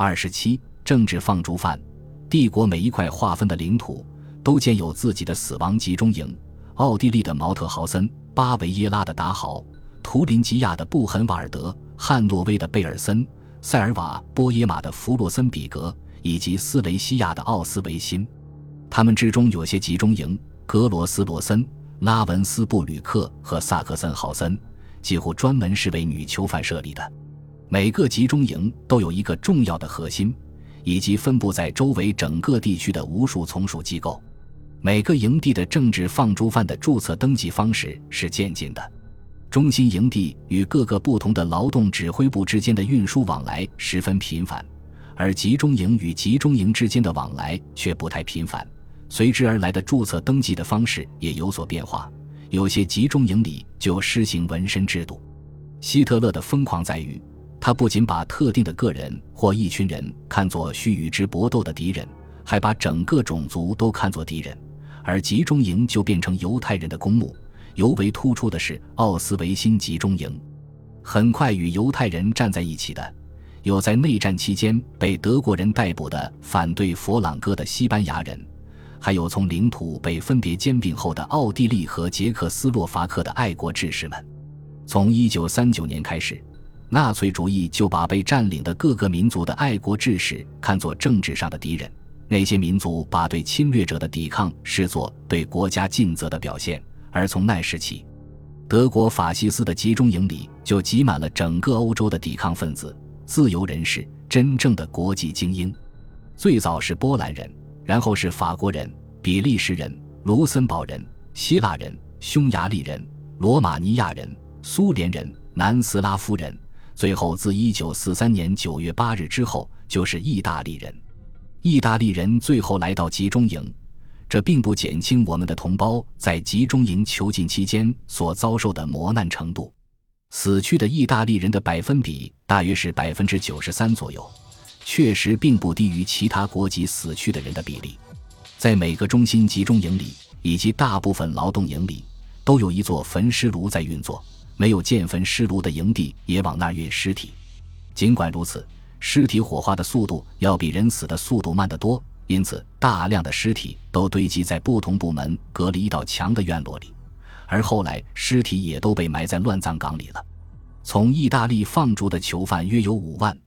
二十七，政治放逐犯。帝国每一块划分的领土都建有自己的死亡集中营。奥地利的毛特豪森、巴维耶拉的达豪、图林吉亚的布痕瓦尔德、汉诺威的贝尔森、塞尔瓦波耶马的弗洛森比格以及斯雷西亚的奥斯维辛，他们之中有些集中营，格罗斯罗森、拉文斯布吕克和萨克森豪森，几乎专门是为女囚犯设立的。每个集中营都有一个重要的核心，以及分布在周围整个地区的无数从属机构。每个营地的政治放逐犯的注册登记方式是渐进的。中心营地与各个不同的劳动指挥部之间的运输往来十分频繁，而集中营与集中营之间的往来却不太频繁。随之而来的注册登记的方式也有所变化。有些集中营里就施行纹身制度。希特勒的疯狂在于。他不仅把特定的个人或一群人看作需与之搏斗的敌人，还把整个种族都看作敌人，而集中营就变成犹太人的公墓。尤为突出的是奥斯维辛集中营。很快与犹太人站在一起的，有在内战期间被德国人逮捕的反对佛朗哥的西班牙人，还有从领土被分别兼并后的奥地利和捷克斯洛伐克的爱国志士们。从1939年开始。纳粹主义就把被占领的各个民族的爱国志士看作政治上的敌人，那些民族把对侵略者的抵抗视作对国家尽责的表现。而从那时起，德国法西斯的集中营里就挤满了整个欧洲的抵抗分子、自由人士、真正的国际精英。最早是波兰人，然后是法国人、比利时人、卢森堡人、希腊人、匈牙利人、罗马尼亚人、苏联人、南斯拉夫人。最后，自一九四三年九月八日之后，就是意大利人。意大利人最后来到集中营，这并不减轻我们的同胞在集中营囚禁期间所遭受的磨难程度。死去的意大利人的百分比大约是百分之九十三左右，确实并不低于其他国籍死去的人的比例。在每个中心集中营里，以及大部分劳动营里，都有一座焚尸炉在运作。没有建焚尸炉的营地也往那儿运尸体，尽管如此，尸体火化的速度要比人死的速度慢得多，因此大量的尸体都堆积在不同部门隔了一道墙的院落里，而后来尸体也都被埋在乱葬岗里了。从意大利放逐的囚犯约有五万，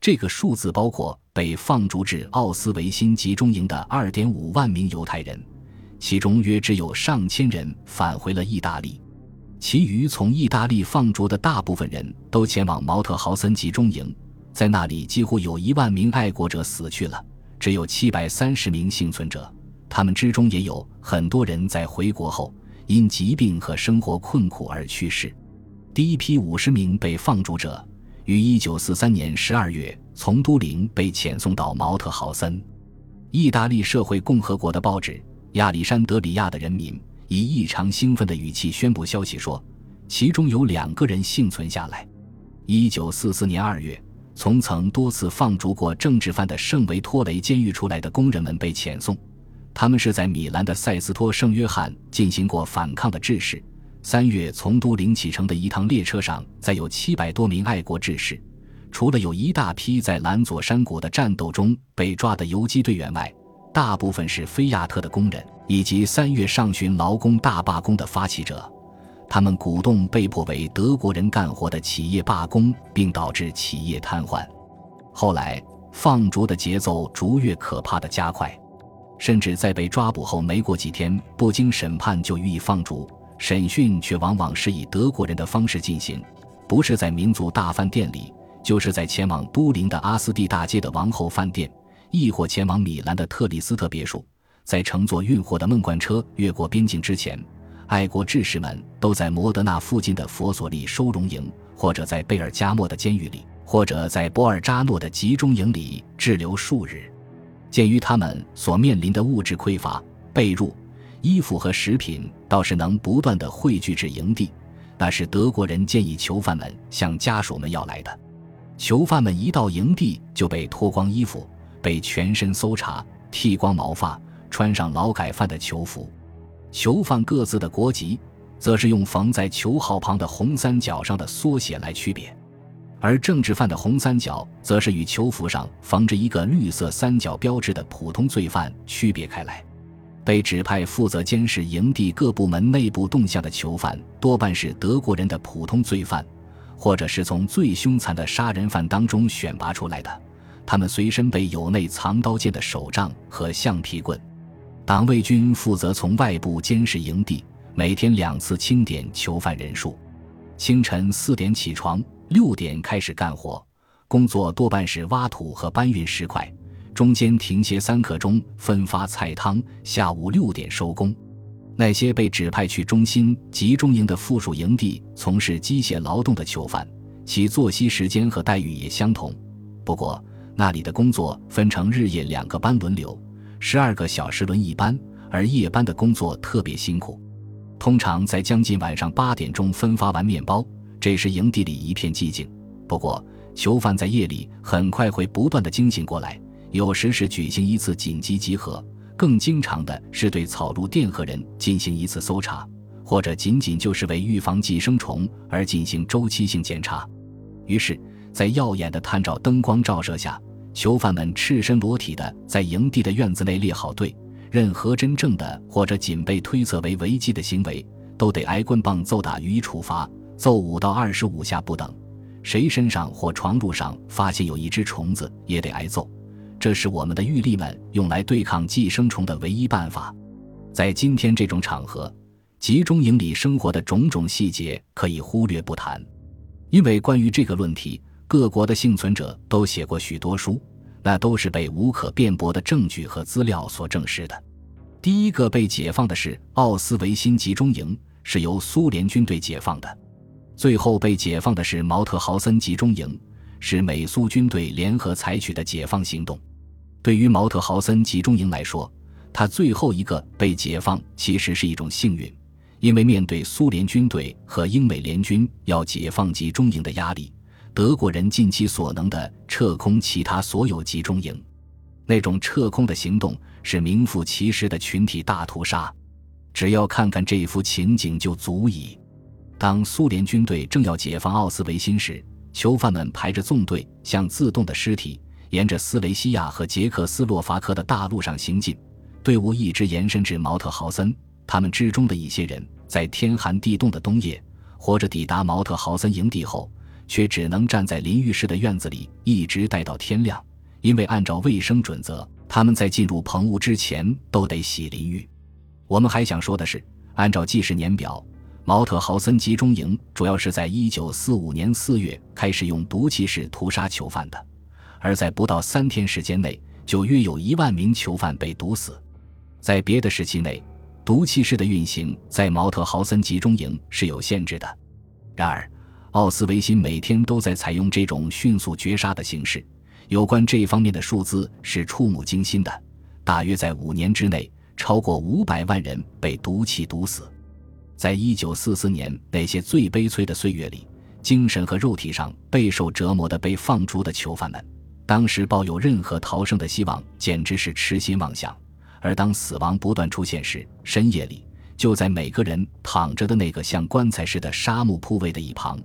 这个数字包括被放逐至奥斯维辛集中营的二点五万名犹太人，其中约只有上千人返回了意大利。其余从意大利放逐的大部分人都前往毛特豪森集中营，在那里几乎有一万名爱国者死去了，只有七百三十名幸存者。他们之中也有很多人在回国后因疾病和生活困苦而去世。第一批五十名被放逐者于一九四三年十二月从都灵被遣送到毛特豪森。意大利社会共和国的报纸《亚历山德里亚的人民》。以异常兴奋的语气宣布消息说，其中有两个人幸存下来。一九四四年二月，从曾多次放逐过政治犯的圣维托雷监狱出来的工人们被遣送，他们是在米兰的塞斯托圣约翰进行过反抗的志士。三月从都灵启程的一趟列车上，载有七百多名爱国志士，除了有一大批在兰佐山谷的战斗中被抓的游击队员外。大部分是菲亚特的工人，以及三月上旬劳工大罢工的发起者，他们鼓动被迫为德国人干活的企业罢工，并导致企业瘫痪。后来，放逐的节奏逐月可怕的加快，甚至在被抓捕后没过几天，不经审判就予以放逐。审讯却往往是以德国人的方式进行，不是在民族大饭店里，就是在前往都灵的阿斯蒂大街的王后饭店。亦或前往米兰的特里斯特别墅，在乘坐运货的闷罐车越过边境之前，爱国志士们都在摩德纳附近的佛索利收容营，或者在贝尔加莫的监狱里，或者在波尔扎诺的集中营里滞留数日。鉴于他们所面临的物质匮乏，被褥、衣服和食品倒是能不断的汇聚至营地，那是德国人建议囚犯们向家属们要来的。囚犯们一到营地就被脱光衣服。被全身搜查，剃光毛发，穿上劳改犯的囚服。囚犯各自的国籍，则是用缝在囚号旁的红三角上的缩写来区别。而政治犯的红三角则是与囚服上缝着一个绿色三角标志的普通罪犯区别开来。被指派负责监视营地各部门内部动向的囚犯，多半是德国人的普通罪犯，或者是从最凶残的杀人犯当中选拔出来的。他们随身备有内藏刀剑的手杖和橡皮棍。党卫军负责从外部监视营地，每天两次清点囚犯人数。清晨四点起床，六点开始干活，工作多半是挖土和搬运石块。中间停歇三刻钟，分发菜汤。下午六点收工。那些被指派去中心集中营的附属营地从事机械劳动的囚犯，其作息时间和待遇也相同。不过，那里的工作分成日夜两个班轮流，十二个小时轮一班，而夜班的工作特别辛苦。通常在将近晚上八点钟分发完面包，这时营地里一片寂静。不过，囚犯在夜里很快会不断的惊醒过来。有时是举行一次紧急集合，更经常的是对草路电荷人进行一次搜查，或者仅仅就是为预防寄生虫而进行周期性检查。于是，在耀眼的探照灯光照射下，囚犯们赤身裸体的在营地的院子内列好队，任何真正的或者仅被推测为违纪的行为，都得挨棍棒揍打予以处罚，揍五到二十五下不等。谁身上或床褥上发现有一只虫子，也得挨揍。这是我们的狱吏们用来对抗寄生虫的唯一办法。在今天这种场合，集中营里生活的种种细节可以忽略不谈，因为关于这个论题，各国的幸存者都写过许多书，那都是被无可辩驳的证据和资料所证实的。第一个被解放的是奥斯维辛集中营，是由苏联军队解放的；最后被解放的是毛特豪森集中营，是美苏军队联合采取的解放行动。对于毛特豪森集中营来说，他最后一个被解放其实是一种幸运，因为面对苏联军队和英美联军要解放集中营的压力，德国人尽其所能地撤空其他所有集中营。那种撤空的行动是名副其实的群体大屠杀。只要看看这幅情景就足以。当苏联军队正要解放奥斯维辛时，囚犯们排着纵队，像自动的尸体。沿着斯雷西亚和捷克斯洛伐克的大路上行进，队伍一直延伸至毛特豪森。他们之中的一些人，在天寒地冻的冬夜，活着抵达毛特豪森营地后，却只能站在淋浴室的院子里，一直待到天亮。因为按照卫生准则，他们在进入棚屋之前都得洗淋浴。我们还想说的是，按照记事年表，毛特豪森集中营主要是在1945年4月开始用毒气室屠杀囚犯的。而在不到三天时间内，就约有一万名囚犯被毒死。在别的时期内，毒气室的运行在毛特豪森集中营是有限制的。然而，奥斯维辛每天都在采用这种迅速绝杀的形式。有关这方面的数字是触目惊心的：大约在五年之内，超过五百万人被毒气毒死。在一九四四年那些最悲催的岁月里，精神和肉体上备受折磨的被放逐的囚犯们。当时抱有任何逃生的希望，简直是痴心妄想。而当死亡不断出现时，深夜里就在每个人躺着的那个像棺材似的沙木铺位的一旁，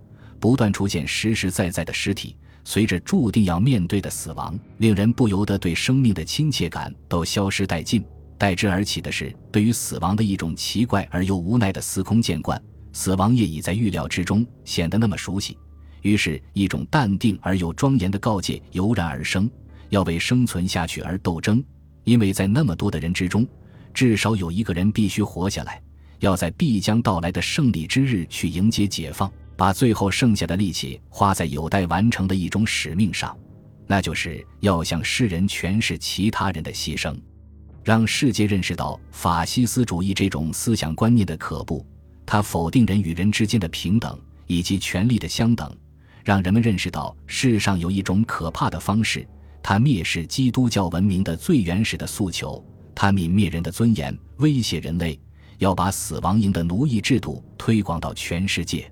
不断出现实实在在的尸体。随着注定要面对的死亡，令人不由得对生命的亲切感都消失殆尽。代之而起的是对于死亡的一种奇怪而又无奈的司空见惯。死亡也已在预料之中，显得那么熟悉。于是，一种淡定而又庄严的告诫油然而生：要为生存下去而斗争，因为在那么多的人之中，至少有一个人必须活下来，要在必将到来的胜利之日去迎接解放，把最后剩下的力气花在有待完成的一种使命上，那就是要向世人诠释其他人的牺牲，让世界认识到法西斯主义这种思想观念的可怖，它否定人与人之间的平等以及权利的相等。让人们认识到世上有一种可怕的方式，它蔑视基督教文明的最原始的诉求，它泯灭人的尊严，威胁人类，要把死亡营的奴役制度推广到全世界。